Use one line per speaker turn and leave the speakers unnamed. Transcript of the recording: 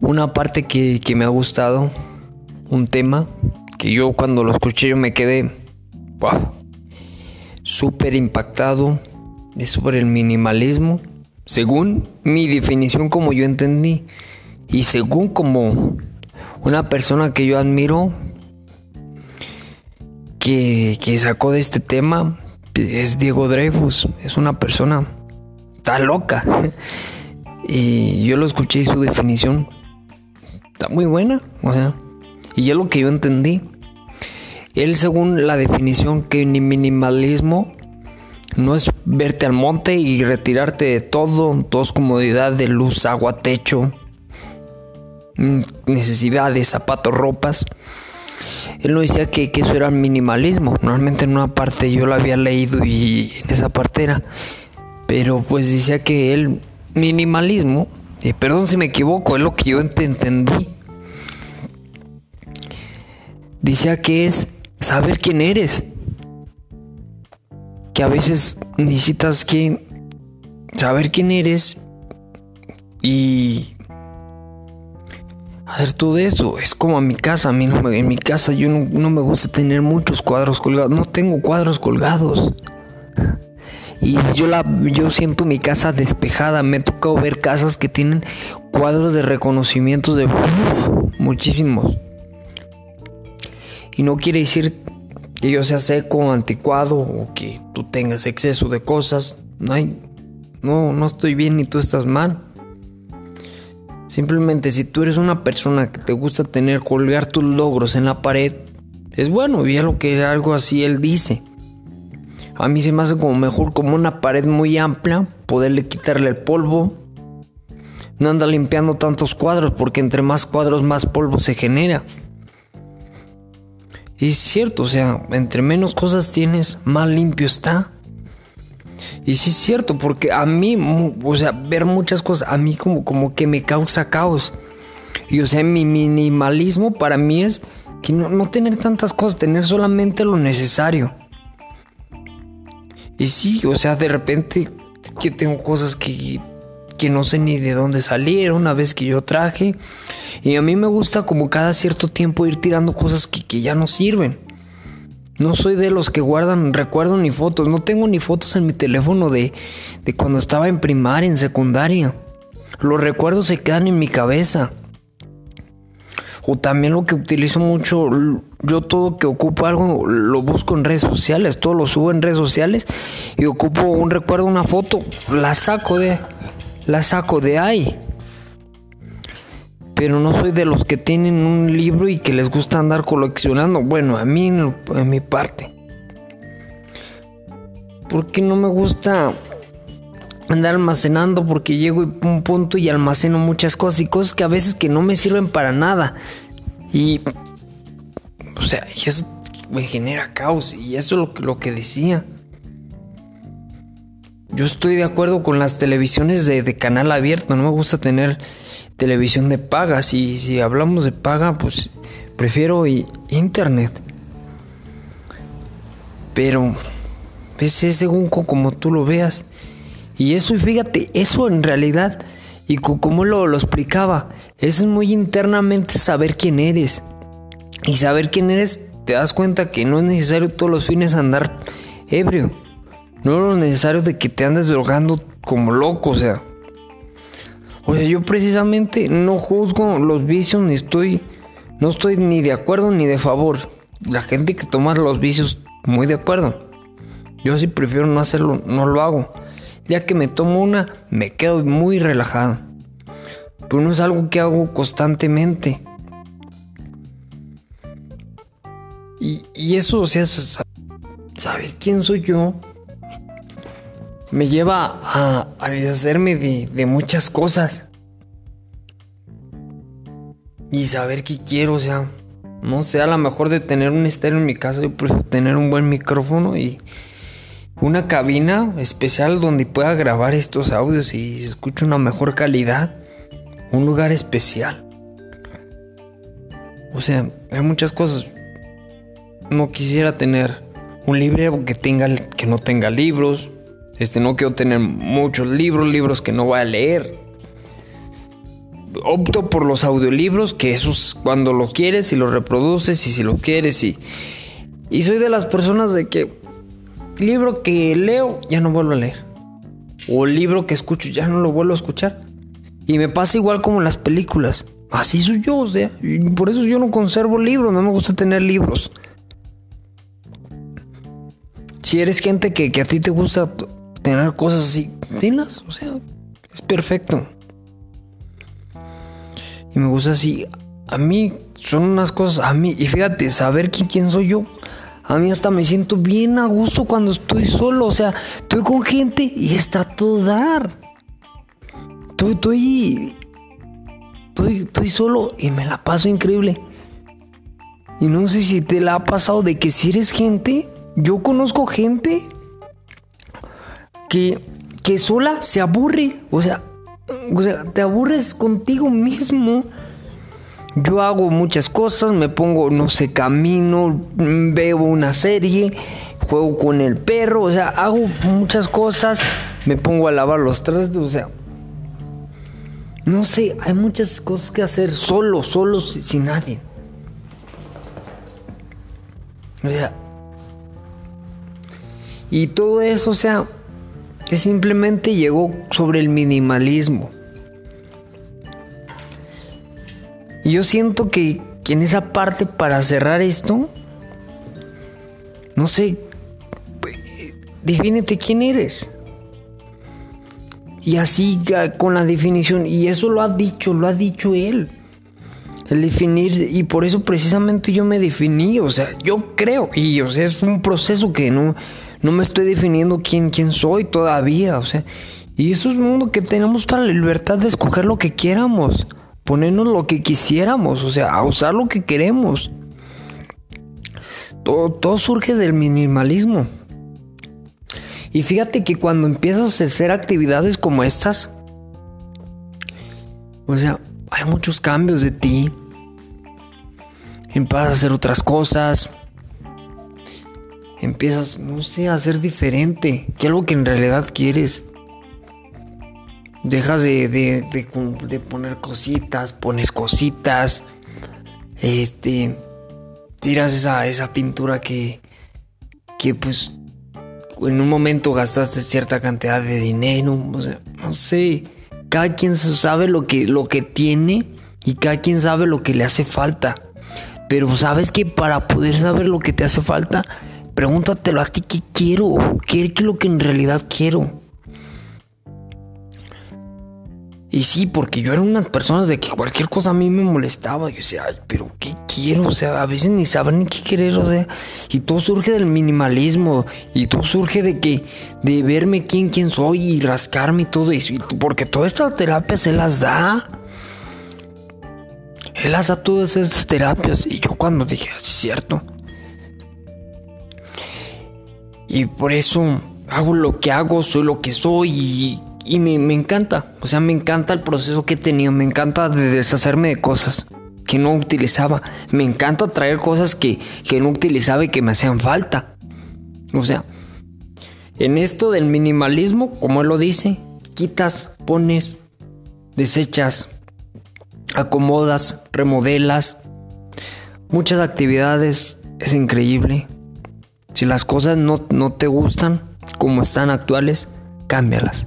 una parte que, que me ha gustado, un tema que yo cuando lo escuché yo me quedé, wow, súper impactado, es sobre el minimalismo, según mi definición como yo entendí, y según como una persona que yo admiro, que, que sacó de este tema, es Diego Dreyfus, es una persona tan loca. y yo lo escuché y su definición muy buena, o sea, y es lo que yo entendí. Él, según la definición que minimalismo no es verte al monte y retirarte de todo, dos comodidad de luz, agua, techo, mm, necesidades, zapatos, ropas. Él no decía que, que eso era minimalismo. Normalmente en una parte yo lo había leído y en esa parte era. Pero pues decía que el minimalismo, y perdón si me equivoco, es lo que yo entendí. Decía que es saber quién eres. Que a veces necesitas que saber quién eres y hacer todo eso. Es como en mi casa. A mí no en mi casa yo no, me gusta tener muchos cuadros colgados. No tengo cuadros colgados. Y yo, la, yo siento mi casa despejada. Me ha tocado ver casas que tienen cuadros de reconocimiento de muchísimos. Y no quiere decir que yo sea seco, anticuado o que tú tengas exceso de cosas. No hay, no, no estoy bien ni tú estás mal. Simplemente si tú eres una persona que te gusta tener colgar tus logros en la pared, es bueno, y lo que algo así él dice. A mí se me hace como mejor como una pared muy amplia, poderle quitarle el polvo. No anda limpiando tantos cuadros porque entre más cuadros más polvo se genera. Y es cierto, o sea, entre menos cosas tienes, más limpio está. Y sí es cierto, porque a mí, o sea, ver muchas cosas, a mí como, como que me causa caos. Y o sea, mi minimalismo para mí es que no, no tener tantas cosas, tener solamente lo necesario. Y sí, o sea, de repente que tengo cosas que, que no sé ni de dónde salieron, una vez que yo traje. Y a mí me gusta como cada cierto tiempo ir tirando cosas que, que ya no sirven. No soy de los que guardan recuerdos ni fotos. No tengo ni fotos en mi teléfono de, de cuando estaba en primaria, en secundaria. Los recuerdos se quedan en mi cabeza. O también lo que utilizo mucho, yo todo que ocupo algo lo busco en redes sociales, todo lo subo en redes sociales y ocupo un recuerdo, una foto, la saco de, la saco de ahí pero no soy de los que tienen un libro y que les gusta andar coleccionando. Bueno, a mí, en mi parte. Porque no me gusta andar almacenando porque llego a un punto y almaceno muchas cosas y cosas que a veces que no me sirven para nada. Y, o sea, y eso me genera caos y eso es lo que decía. Yo estoy de acuerdo con las televisiones de, canal abierto, no me gusta tener televisión de paga. Si, si hablamos de paga, pues prefiero internet. Pero ese es según como tú lo veas. Y eso, y fíjate, eso en realidad, y como lo, lo explicaba, es muy internamente saber quién eres. Y saber quién eres, te das cuenta que no es necesario todos los fines andar ebrio. No es necesario de que te andes drogando como loco, o sea. O sea, yo precisamente no juzgo los vicios ni estoy, no estoy ni de acuerdo ni de favor. La gente que toma los vicios, muy de acuerdo. Yo sí prefiero no hacerlo, no lo hago. Ya que me tomo una, me quedo muy relajado. Pero no es algo que hago constantemente. Y, y eso, o sea, ¿sabes quién soy yo? Me lleva a, deshacerme de, muchas cosas. Y saber qué quiero, o sea, no sé, a lo mejor de tener un estéreo en mi casa, yo prefiero tener un buen micrófono y una cabina especial donde pueda grabar estos audios y se escuche una mejor calidad. Un lugar especial. O sea, hay muchas cosas. No quisiera tener un librero que tenga que no tenga libros, este, no quiero tener muchos libros, libros que no voy a leer. opto por los audiolibros, que esos cuando lo quieres y los reproduces y si lo quieres y... Y soy de las personas de que libro que leo ya no vuelvo a leer. O libro que escucho ya no lo vuelvo a escuchar. Y me pasa igual como las películas. Así soy yo, o sea, por eso yo no conservo libros, no me gusta tener libros. Si eres gente que, que a ti te gusta tener cosas así, tenlas, o sea, es perfecto. Y me gusta así. A mí son unas cosas, a mí, y fíjate, saber quién, soy yo. A mí hasta me siento bien a gusto cuando estoy solo. O sea, estoy con gente y está todo dar. Estoy, estoy, estoy, estoy solo y me la paso increíble. Y no sé si te la ha pasado de que si eres gente, yo conozco gente que, que sola se aburre. O sea, o sea, te aburres contigo mismo. Yo hago muchas cosas, me pongo, no sé, camino, veo una serie, juego con el perro, o sea, hago muchas cosas, me pongo a lavar los trastes, o sea, no sé, hay muchas cosas que hacer solo, solo, sin nadie. O sea, y todo eso, o sea, que simplemente llegó sobre el minimalismo. Y yo siento que, en esa parte, para cerrar esto, no sé, defínete quién eres. Y así con la definición, y eso lo ha dicho, lo ha dicho él. El definir, y por eso precisamente yo me definí, o sea, yo creo, y o sea, es un proceso que no, no me estoy definiendo quién, quién soy todavía, o sea, y eso es un mundo que tenemos toda la libertad de escoger lo que quieramos, ponernos lo que quisiéramos, o sea, a usar lo que queremos. Todo, todo surge del minimalismo. Y fíjate que cuando empiezas a hacer actividades como estas, o sea, hay muchos cambios de ti. Empiezas a hacer otras cosas empiezas, no sé, a ser diferente, que algo que en realidad quieres. Dejas de, de, poner cositas, pones cositas, este, tiras esa, esa pintura que, que pues en un momento gastaste cierta cantidad de dinero, no sé, cada quien sabe lo que, lo que tiene y cada quien sabe lo que le hace falta. Pero sabes que para poder saber lo que te hace falta, Pregúntatelo a ti qué quiero, qué es lo que en realidad quiero. Y sí, porque yo era una persona de que cualquier cosa a mí me molestaba. Yo decía, ay, pero ¿qué quiero? O sea, a veces ni saben ni qué querer, o sea. Y todo surge del minimalismo. Y todo surge de que, de verme quién, quién soy y rascarme y todo eso. porque todas estas terapias él las da. Él las da todas estas terapias. Y yo cuando dije, es cierto. Y por eso hago lo que hago, soy lo que soy y, me, encanta. O sea, me encanta el proceso que he tenido. Me encanta deshacerme de cosas que no utilizaba. Me encanta traer cosas que, que no utilizaba y que me hacían falta. O sea, en esto del minimalismo, como él lo dice, quitas, pones, desechas, acomodas, remodelas. Muchas actividades. Es increíble. Si las cosas no, no te gustan como están actuales, cámbialas.